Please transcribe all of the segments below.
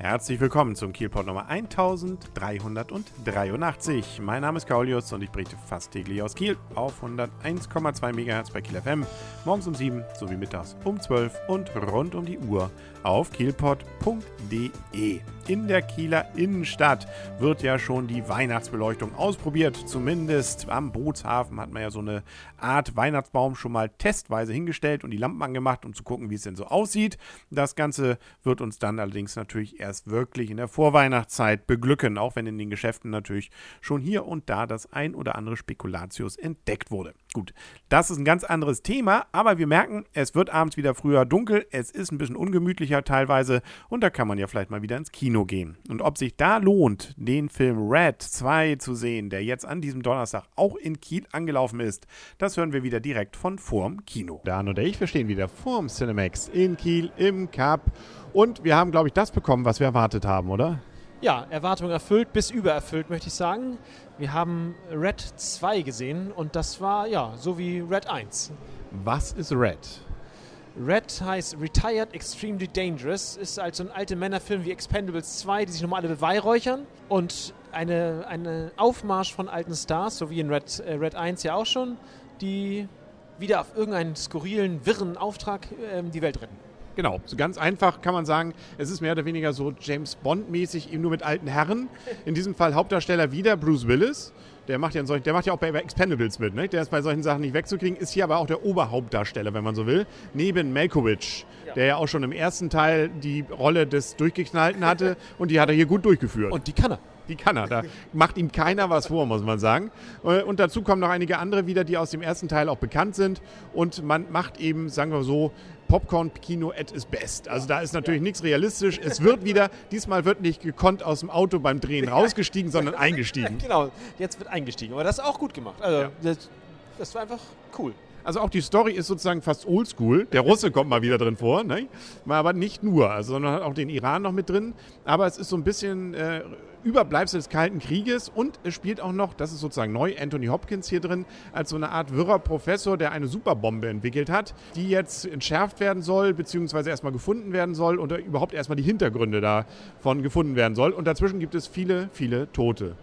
Herzlich willkommen zum Kielport Nummer 1383. Mein Name ist Kaulius und ich berichte fast täglich aus Kiel auf 101,2 MHz bei Kiel FM, morgens um 7 sowie mittags um 12 und rund um die Uhr auf kielpot.de. In der Kieler Innenstadt wird ja schon die Weihnachtsbeleuchtung ausprobiert. Zumindest am Bootshafen hat man ja so eine Art Weihnachtsbaum schon mal testweise hingestellt und die Lampen angemacht, um zu gucken, wie es denn so aussieht. Das Ganze wird uns dann allerdings natürlich erst wirklich in der Vorweihnachtszeit beglücken, auch wenn in den Geschäften natürlich schon hier und da das ein oder andere Spekulatius entdeckt wurde. Gut, das ist ein ganz anderes Thema, aber wir merken, es wird abends wieder früher dunkel, es ist ein bisschen ungemütlicher teilweise und da kann man ja vielleicht mal wieder ins Kino gehen. Und ob sich da lohnt, den Film Red 2 zu sehen, der jetzt an diesem Donnerstag auch in Kiel angelaufen ist, das hören wir wieder direkt von vorm Kino. Dan und ich, wir stehen wieder vorm Cinemax in Kiel im Cup und wir haben, glaube ich, das bekommen, was wir erwartet haben, oder? Ja, Erwartung erfüllt bis übererfüllt, möchte ich sagen. Wir haben Red 2 gesehen und das war ja so wie Red 1. Was ist Red? Red heißt Retired Extremely Dangerous, ist also ein alter Männerfilm wie Expendables 2, die sich nochmal alle beweihräuchern und eine, eine Aufmarsch von alten Stars, so wie in Red, äh, Red 1 ja auch schon, die wieder auf irgendeinen skurrilen, wirren Auftrag äh, die Welt retten. Genau, so ganz einfach kann man sagen, es ist mehr oder weniger so James Bond-mäßig, eben nur mit alten Herren. In diesem Fall Hauptdarsteller wieder Bruce Willis. Der macht ja, solchen, der macht ja auch bei Expendables mit, ne? Der ist bei solchen Sachen nicht wegzukriegen, ist hier aber auch der Oberhauptdarsteller, wenn man so will. Neben Malkovich, ja. der ja auch schon im ersten Teil die Rolle des Durchgeknallten hatte und die hat er hier gut durchgeführt. Und die kann er. Die kann er. Da macht ihm keiner was vor, muss man sagen. Äh, und dazu kommen noch einige andere wieder, die aus dem ersten Teil auch bekannt sind. Und man macht eben, sagen wir so, Popcorn-Kino at its best. Also da ist natürlich ja. nichts realistisch. Es wird wieder, diesmal wird nicht gekonnt aus dem Auto beim Drehen rausgestiegen, sondern eingestiegen. Genau, jetzt wird eingestiegen. Aber das ist auch gut gemacht. Also ja. das, das war einfach cool. Also auch die Story ist sozusagen fast oldschool. Der Russe kommt mal wieder drin vor, ne? aber nicht nur, also, sondern hat auch den Iran noch mit drin. Aber es ist so ein bisschen äh, Überbleibsel des Kalten Krieges und es spielt auch noch, das ist sozusagen neu, Anthony Hopkins hier drin, als so eine Art wirrer Professor, der eine Superbombe entwickelt hat, die jetzt entschärft werden soll, beziehungsweise erstmal gefunden werden soll und überhaupt erstmal die Hintergründe davon gefunden werden soll. Und dazwischen gibt es viele, viele Tote.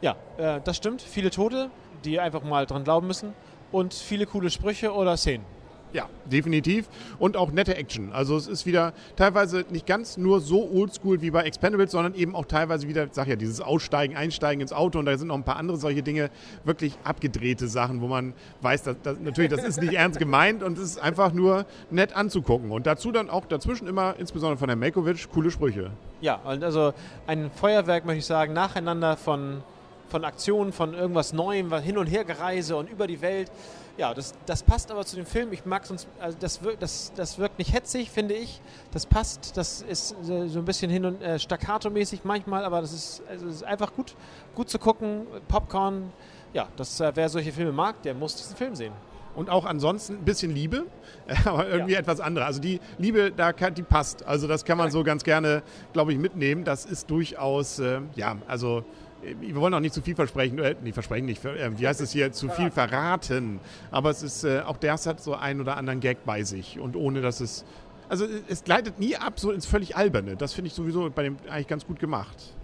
Ja, äh, das stimmt. Viele Tote, die einfach mal dran glauben müssen und viele coole Sprüche oder Szenen. Ja, definitiv. Und auch nette Action. Also es ist wieder teilweise nicht ganz nur so oldschool wie bei Expendables, sondern eben auch teilweise wieder, sag ja, dieses Aussteigen, Einsteigen ins Auto und da sind noch ein paar andere solche Dinge, wirklich abgedrehte Sachen, wo man weiß, dass, dass natürlich, das ist nicht ernst gemeint und es ist einfach nur nett anzugucken. Und dazu dann auch dazwischen immer, insbesondere von Herrn Melkovic, coole Sprüche. Ja, also ein Feuerwerk, möchte ich sagen, nacheinander von, von Aktionen, von irgendwas Neuem, hin und her gereise und über die Welt ja, das, das passt aber zu dem Film. Ich mag sonst, also das, wirkt, das, das wirkt nicht hetzig, finde ich. Das passt, das ist so ein bisschen hin und äh, staccato-mäßig manchmal, aber das ist, also ist einfach gut, gut zu gucken. Popcorn, ja, das, äh, wer solche Filme mag, der muss diesen Film sehen. Und auch ansonsten ein bisschen Liebe, aber irgendwie ja. etwas anderes. Also die Liebe, da kann, die passt. Also das kann man so ganz gerne, glaube ich, mitnehmen. Das ist durchaus, äh, ja, also wir wollen auch nicht zu viel versprechen, äh, nicht versprechen, nicht, äh, wie heißt es hier, zu viel verraten. Aber es ist, äh, auch das hat so einen oder anderen Gag bei sich und ohne dass es, also es gleitet nie ab so ins völlig Alberne. Das finde ich sowieso bei dem eigentlich ganz gut gemacht.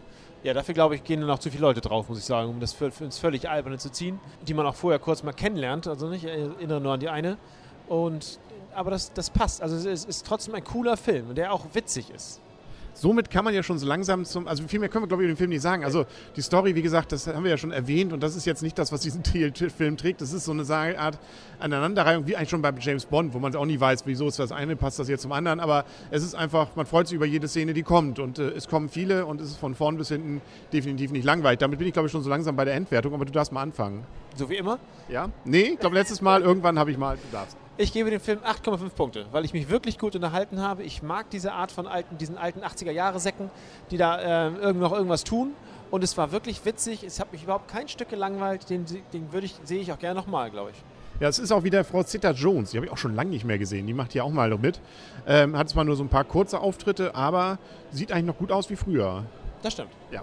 Ja, dafür glaube ich, gehen dann auch zu viele Leute drauf, muss ich sagen, um das für, für ins völlig Alberne zu ziehen, die man auch vorher kurz mal kennenlernt. Also nicht, ich erinnere nur an die eine. Und, aber das, das passt. Also es ist, ist trotzdem ein cooler Film, der auch witzig ist somit kann man ja schon so langsam zum, also viel mehr können wir glaube ich über den Film nicht sagen. Also die Story, wie gesagt, das haben wir ja schon erwähnt und das ist jetzt nicht das, was diesen Film trägt. Das ist so eine Art Aneinanderreihung, wie eigentlich schon bei James Bond, wo man auch nie weiß, wieso ist das eine, passt das jetzt zum anderen. Aber es ist einfach, man freut sich über jede Szene, die kommt und äh, es kommen viele und es ist von vorn bis hinten definitiv nicht langweilig. Damit bin ich glaube ich schon so langsam bei der Endwertung, aber du darfst mal anfangen. So wie immer? Ja? Nee, ich glaube letztes Mal irgendwann habe ich mal, du darfst. Ich gebe dem Film 8,5 Punkte, weil ich mich wirklich gut unterhalten habe. Ich mag diese Art von alten, diesen alten 80er-Jahre-Säcken, die da äh, noch irgendwas tun. Und es war wirklich witzig. Es hat mich überhaupt kein Stück gelangweilt. Den, den würde ich, sehe ich auch gerne nochmal, glaube ich. Ja, es ist auch wieder Frau Zita Jones. Die habe ich auch schon lange nicht mehr gesehen. Die macht hier auch mal noch mit. Ähm, hat zwar nur so ein paar kurze Auftritte, aber sieht eigentlich noch gut aus wie früher. Das stimmt. Ja.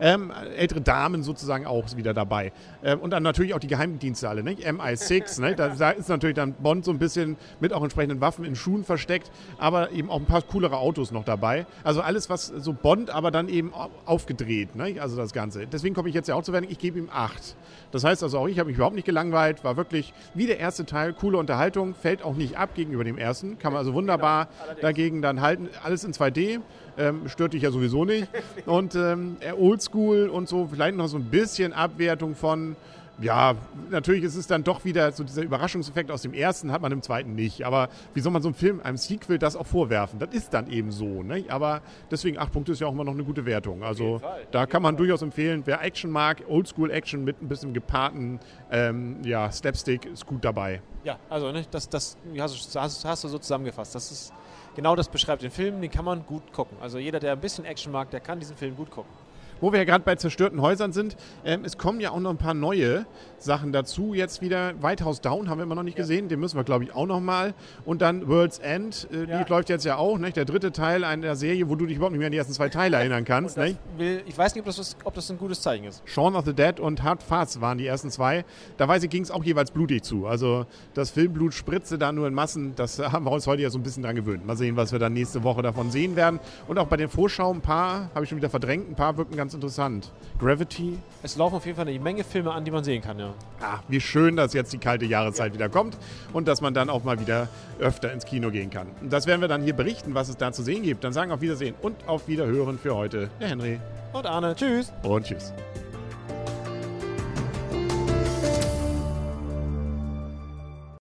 Ähm, ältere Damen sozusagen auch wieder dabei. Ähm, und dann natürlich auch die Geheimdienste alle, nicht? MI6, ne? da, da ist natürlich dann Bond so ein bisschen mit auch entsprechenden Waffen in Schuhen versteckt, aber eben auch ein paar coolere Autos noch dabei. Also alles, was so Bond, aber dann eben aufgedreht, ne? also das Ganze. Deswegen komme ich jetzt ja auch zu werden, ich gebe ihm 8. Das heißt also auch, ich habe mich überhaupt nicht gelangweilt, war wirklich wie der erste Teil, coole Unterhaltung, fällt auch nicht ab gegenüber dem ersten, kann man also wunderbar genau, dagegen dann halten. Alles in 2D, ähm, stört dich ja sowieso nicht. Und ähm, oldschool und so, vielleicht noch so ein bisschen Abwertung von ja, natürlich ist es dann doch wieder so dieser Überraschungseffekt aus dem ersten hat man im zweiten nicht. Aber wie soll man so einem Film, einem Sequel das auch vorwerfen? Das ist dann eben so. Ne? Aber deswegen acht Punkte ist ja auch immer noch eine gute Wertung. Also da kann man durchaus empfehlen, wer Action mag, Oldschool-Action mit ein bisschen gepaarten ähm, ja, Stepstick ist gut dabei. Ja, also ne, das, das hast, hast, hast du so zusammengefasst. Das ist genau das beschreibt den Film, den kann man gut gucken. Also jeder, der ein bisschen Action mag, der kann diesen Film gut gucken. Wo wir ja gerade bei zerstörten Häusern sind, ähm, es kommen ja auch noch ein paar neue Sachen dazu. Jetzt wieder White House Down haben wir immer noch nicht ja. gesehen. Den müssen wir, glaube ich, auch noch mal. Und dann World's End, äh, ja. die läuft jetzt ja auch. Nicht? Der dritte Teil einer Serie, wo du dich überhaupt nicht mehr an die ersten zwei Teile erinnern kannst. Will, ich weiß nicht, ob das, ob das ein gutes Zeichen ist. Shaun of the Dead und Hard Fast waren die ersten zwei. Da weiß ich, ging es auch jeweils blutig zu. Also das Filmblut spritzte da nur in Massen. Das haben wir uns heute ja so ein bisschen dran gewöhnt. Mal sehen, was wir dann nächste Woche davon sehen werden. Und auch bei den Vorschauen, ein paar, habe ich schon wieder verdrängt, ein paar wirken ganz interessant. Gravity. Es laufen auf jeden Fall eine Menge Filme an, die man sehen kann, ja. Ah, wie schön, dass jetzt die kalte Jahreszeit ja. wieder kommt und dass man dann auch mal wieder öfter ins Kino gehen kann. Und das werden wir dann hier berichten, was es da zu sehen gibt. Dann sagen auf Wiedersehen und auf Wiederhören für heute der Henry. Und Arne. Tschüss. Und tschüss.